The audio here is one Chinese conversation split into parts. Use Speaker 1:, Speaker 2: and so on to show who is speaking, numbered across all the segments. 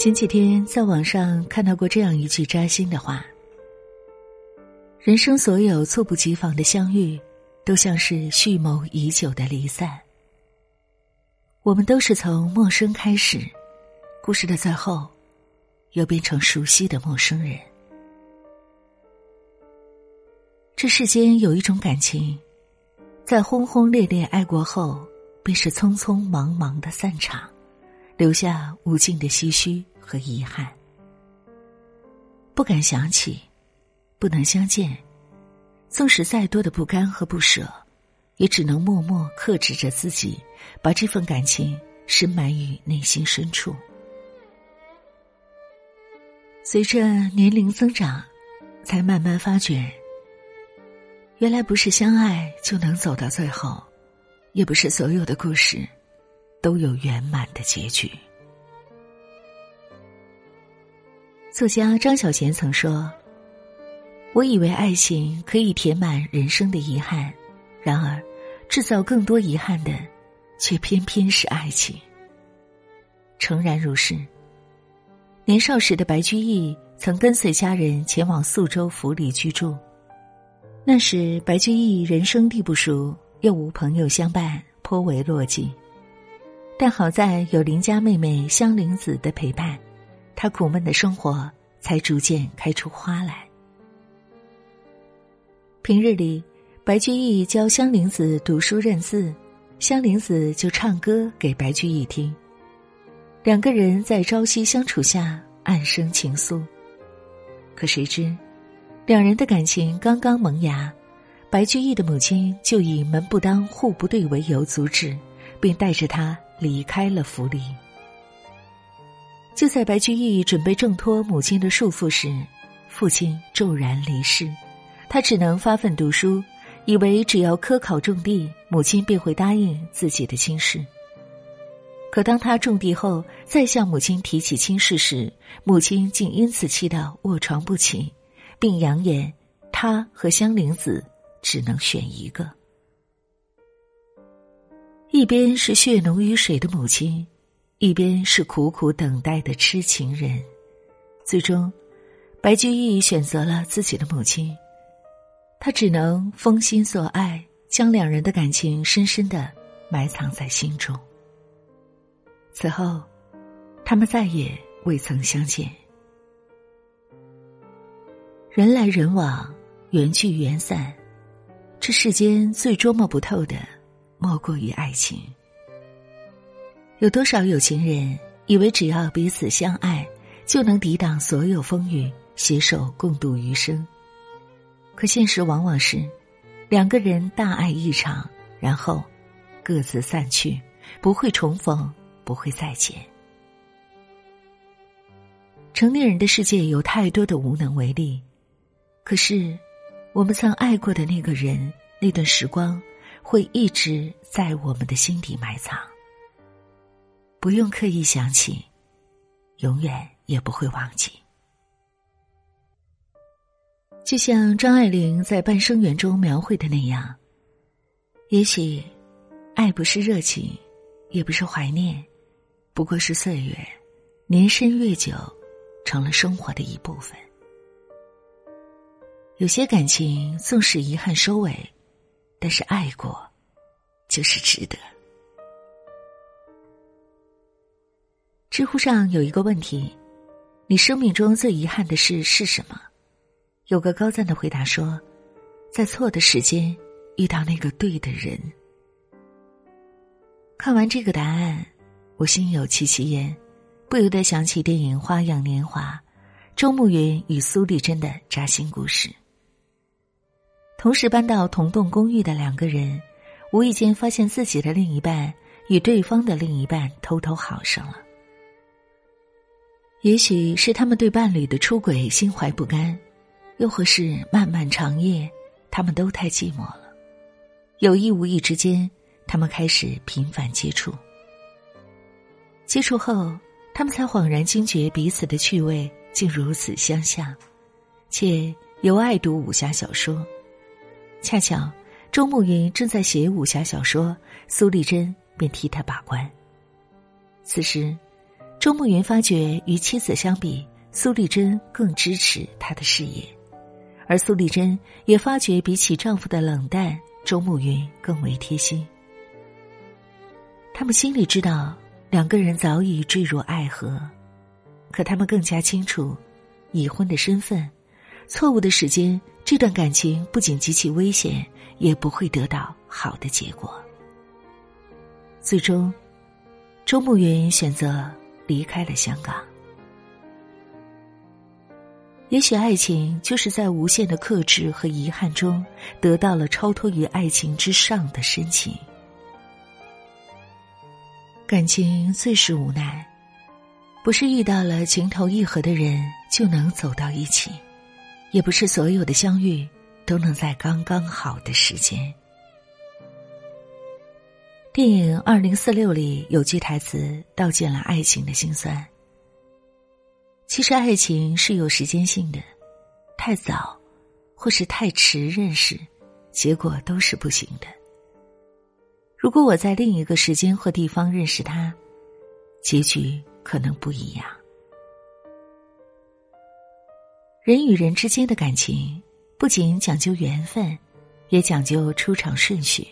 Speaker 1: 前几天在网上看到过这样一句扎心的话：“人生所有猝不及防的相遇，都像是蓄谋已久的离散。我们都是从陌生开始，故事的最后，又变成熟悉的陌生人。这世间有一种感情，在轰轰烈烈爱过后，便是匆匆忙忙的散场，留下无尽的唏嘘。”和遗憾，不敢想起，不能相见。纵使再多的不甘和不舍，也只能默默克制着自己，把这份感情深埋于内心深处。随着年龄增长，才慢慢发觉，原来不是相爱就能走到最后，也不是所有的故事都有圆满的结局。作家张小娴曾说：“我以为爱情可以填满人生的遗憾，然而，制造更多遗憾的，却偏偏是爱情。”诚然如是。年少时的白居易曾跟随家人前往宿州府里居住，那时白居易人生地不熟，又无朋友相伴，颇为落寂。但好在有邻家妹妹香菱子的陪伴。他苦闷的生活才逐渐开出花来。平日里，白居易教香菱子读书认字，香菱子就唱歌给白居易听。两个人在朝夕相处下暗生情愫。可谁知，两人的感情刚刚萌芽，白居易的母亲就以门不当户不对为由阻止，并带着他离开了府里。就在白居易准备挣脱母亲的束缚时，父亲骤然离世，他只能发奋读书，以为只要科考中第，母亲便会答应自己的亲事。可当他中第后，再向母亲提起亲事时，母亲竟因此气到卧床不起，并扬言他和香菱子只能选一个。一边是血浓于水的母亲。一边是苦苦等待的痴情人，最终，白居易选择了自己的母亲，他只能封心所爱，将两人的感情深深的埋藏在心中。此后，他们再也未曾相见。人来人往，缘聚缘散，这世间最捉摸不透的，莫过于爱情。有多少有情人以为只要彼此相爱，就能抵挡所有风雨，携手共度余生？可现实往往是，两个人大爱一场，然后各自散去，不会重逢，不会再见。成年人的世界有太多的无能为力，可是，我们曾爱过的那个人，那段时光，会一直在我们的心底埋藏。不用刻意想起，永远也不会忘记。就像张爱玲在《半生缘》中描绘的那样，也许，爱不是热情，也不是怀念，不过是岁月，年深月久，成了生活的一部分。有些感情纵使遗憾收尾，但是爱过，就是值得。知乎上有一个问题：你生命中最遗憾的事是什么？有个高赞的回答说，在错的时间遇到那个对的人。看完这个答案，我心有戚戚焉，不由得想起电影《花样年华》，周慕云与苏丽珍的扎心故事。同时搬到同栋公寓的两个人，无意间发现自己的另一半与对方的另一半偷偷好上了。也许是他们对伴侣的出轨心怀不甘，又或是漫漫长夜，他们都太寂寞了。有意无意之间，他们开始频繁接触。接触后，他们才恍然惊觉彼此的趣味竟如此相像，且尤爱读武侠小说。恰巧周慕云正在写武侠小说，苏丽珍便替他把关。此时。周慕云发觉，与妻子相比，苏丽珍更支持他的事业，而苏丽珍也发觉，比起丈夫的冷淡，周慕云更为贴心。他们心里知道，两个人早已坠入爱河，可他们更加清楚，已婚的身份，错误的时间，这段感情不仅极其危险，也不会得到好的结果。最终，周慕云选择离开了香港。也许爱情就是在无限的克制和遗憾中，得到了超脱于爱情之上的深情。感情最是无奈，不是遇到了情投意合的人就能走到一起，也不是所有的相遇都能在刚刚好的时间。电影《二零四六》里有句台词道尽了爱情的辛酸。其实爱情是有时间性的，太早或是太迟认识，结果都是不行的。如果我在另一个时间或地方认识他，结局可能不一样。人与人之间的感情，不仅讲究缘分，也讲究出场顺序。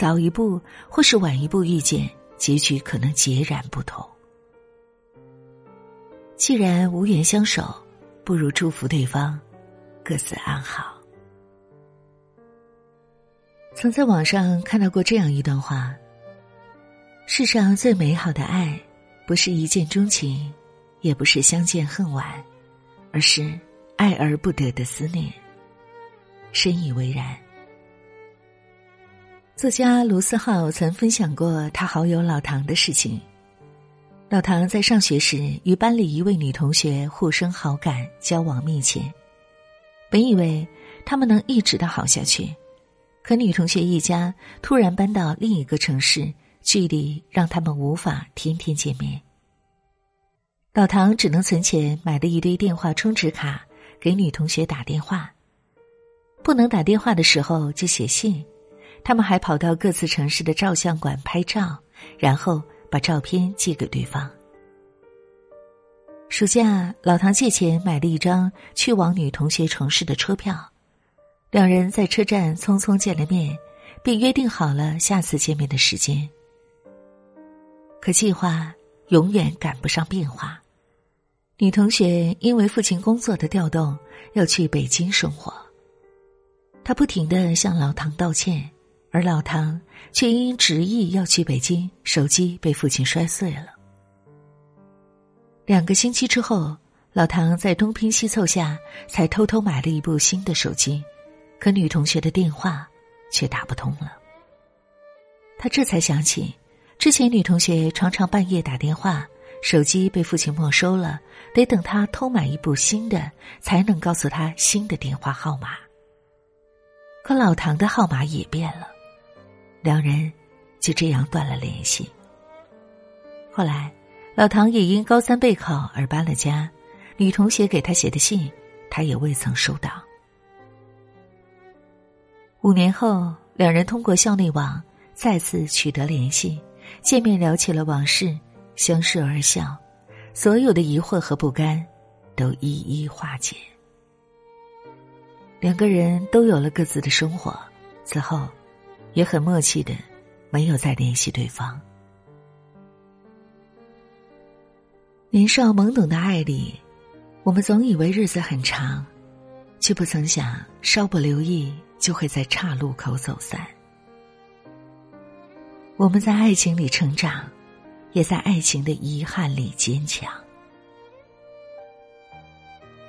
Speaker 1: 早一步或是晚一步遇见，结局可能截然不同。既然无缘相守，不如祝福对方各自安好。曾在网上看到过这样一段话：世上最美好的爱，不是一见钟情，也不是相见恨晚，而是爱而不得的思念。深以为然。作家卢思浩曾分享过他好友老唐的事情。老唐在上学时与班里一位女同学互生好感，交往密切，本以为他们能一直的好下去。可女同学一家突然搬到另一个城市，距离让他们无法天天见面。老唐只能存钱买了一堆电话充值卡，给女同学打电话。不能打电话的时候就写信，他们还跑到各自城市的照相馆拍照，然后把照片寄给对方。暑假，老唐借钱买了一张去往女同学城市的车票。两人在车站匆匆见了面，并约定好了下次见面的时间。可计划永远赶不上变化，女同学因为父亲工作的调动要去北京生活，她不停的向老唐道歉，而老唐却因执意要去北京，手机被父亲摔碎了。两个星期之后，老唐在东拼西凑下才偷偷买了一部新的手机。可女同学的电话却打不通了，他这才想起，之前女同学常常半夜打电话，手机被父亲没收了，得等他偷买一部新的，才能告诉他新的电话号码。可老唐的号码也变了，两人就这样断了联系。后来，老唐也因高三备考而搬了家，女同学给他写的信，他也未曾收到。五年后，两人通过校内网再次取得联系，见面聊起了往事，相视而笑，所有的疑惑和不甘都一一化解。两个人都有了各自的生活，此后也很默契的没有再联系对方。年少懵懂的爱里，我们总以为日子很长，却不曾想稍不留意。就会在岔路口走散。我们在爱情里成长，也在爱情的遗憾里坚强。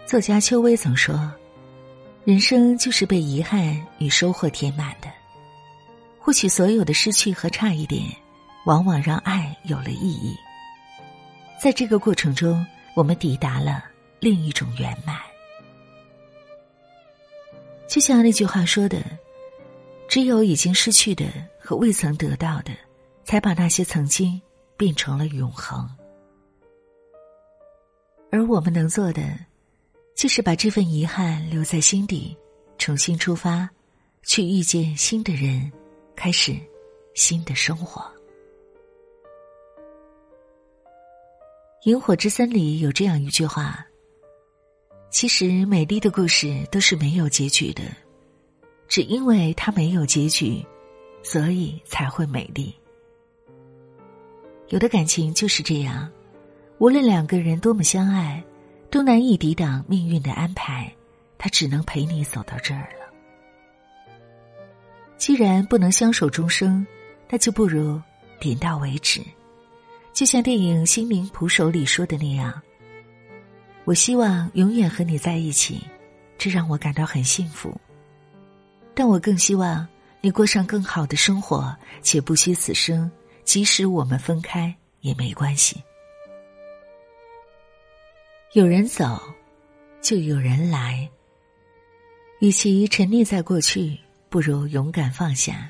Speaker 1: 作家邱薇曾说：“人生就是被遗憾与收获填满的。或许所有的失去和差一点，往往让爱有了意义。在这个过程中，我们抵达了另一种圆满。”就像那句话说的：“只有已经失去的和未曾得到的，才把那些曾经变成了永恒。而我们能做的，就是把这份遗憾留在心底，重新出发，去遇见新的人，开始新的生活。萤火之森》里有这样一句话：“其实美丽的故事都是没有结局的，只因为它没有结局，所以才会美丽。”有的感情就是这样，无论两个人多么相爱，都难以抵挡命运的安排，他只能陪你走到这儿了。既然不能相守终生，那就不如点到为止。就像电影《心灵捕手》里说的那样，我希望永远和你在一起，这让我感到很幸福。但我更希望你过上更好的生活，且不惜此生。即使我们分开也没关系。有人走，就有人来。与其沉溺在过去，不如勇敢放下，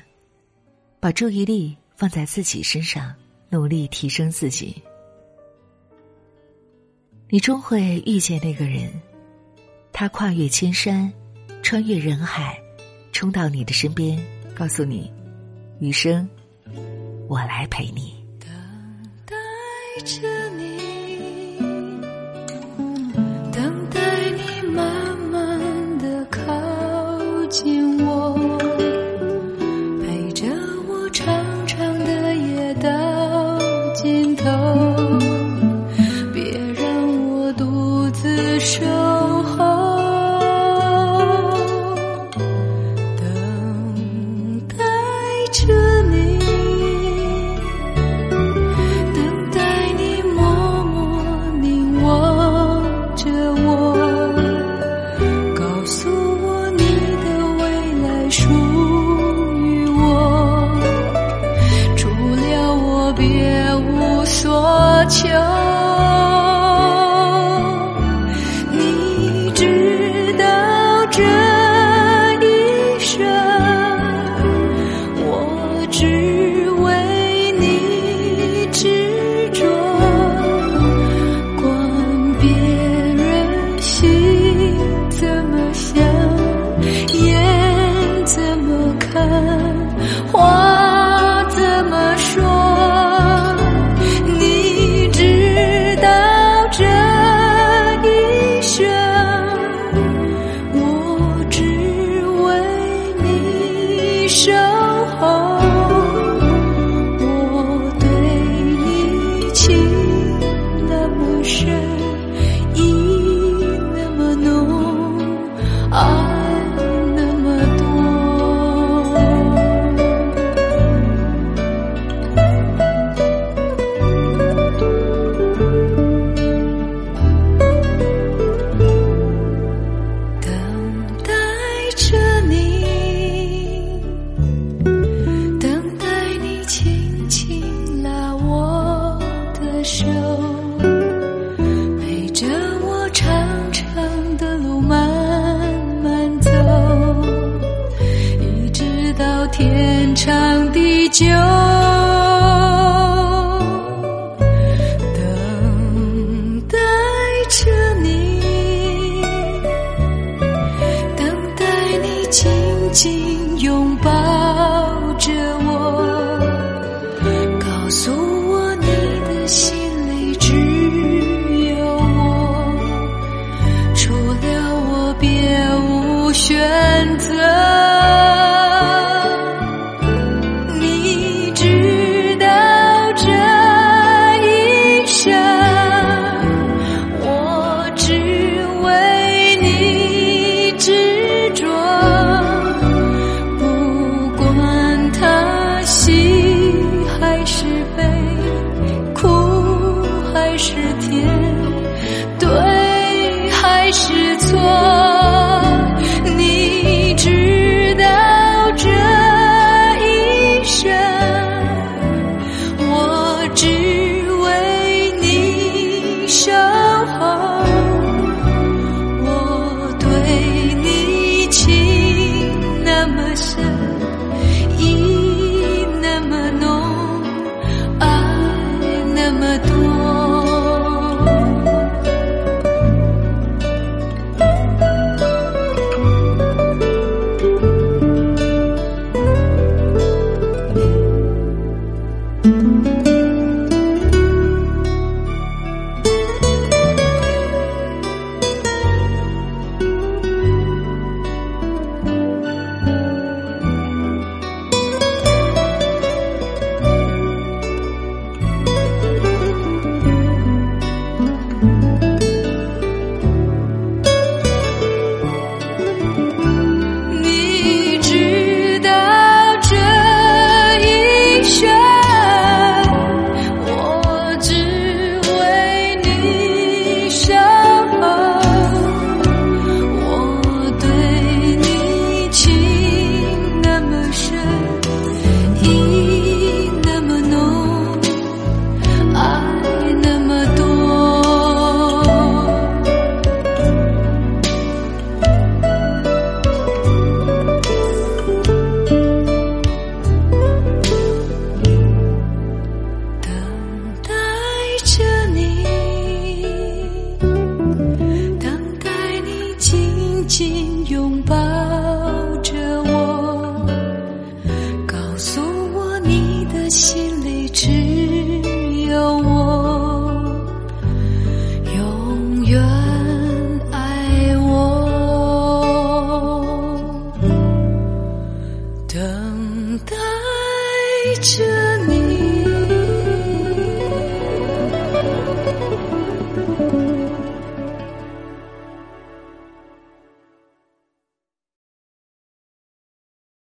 Speaker 1: 把注意力放在自己身上。努力提升自己，你终会遇见那个人，他跨越千山，穿越人海，冲到你的身边，告诉你：余生，我来陪你。
Speaker 2: 等待着求，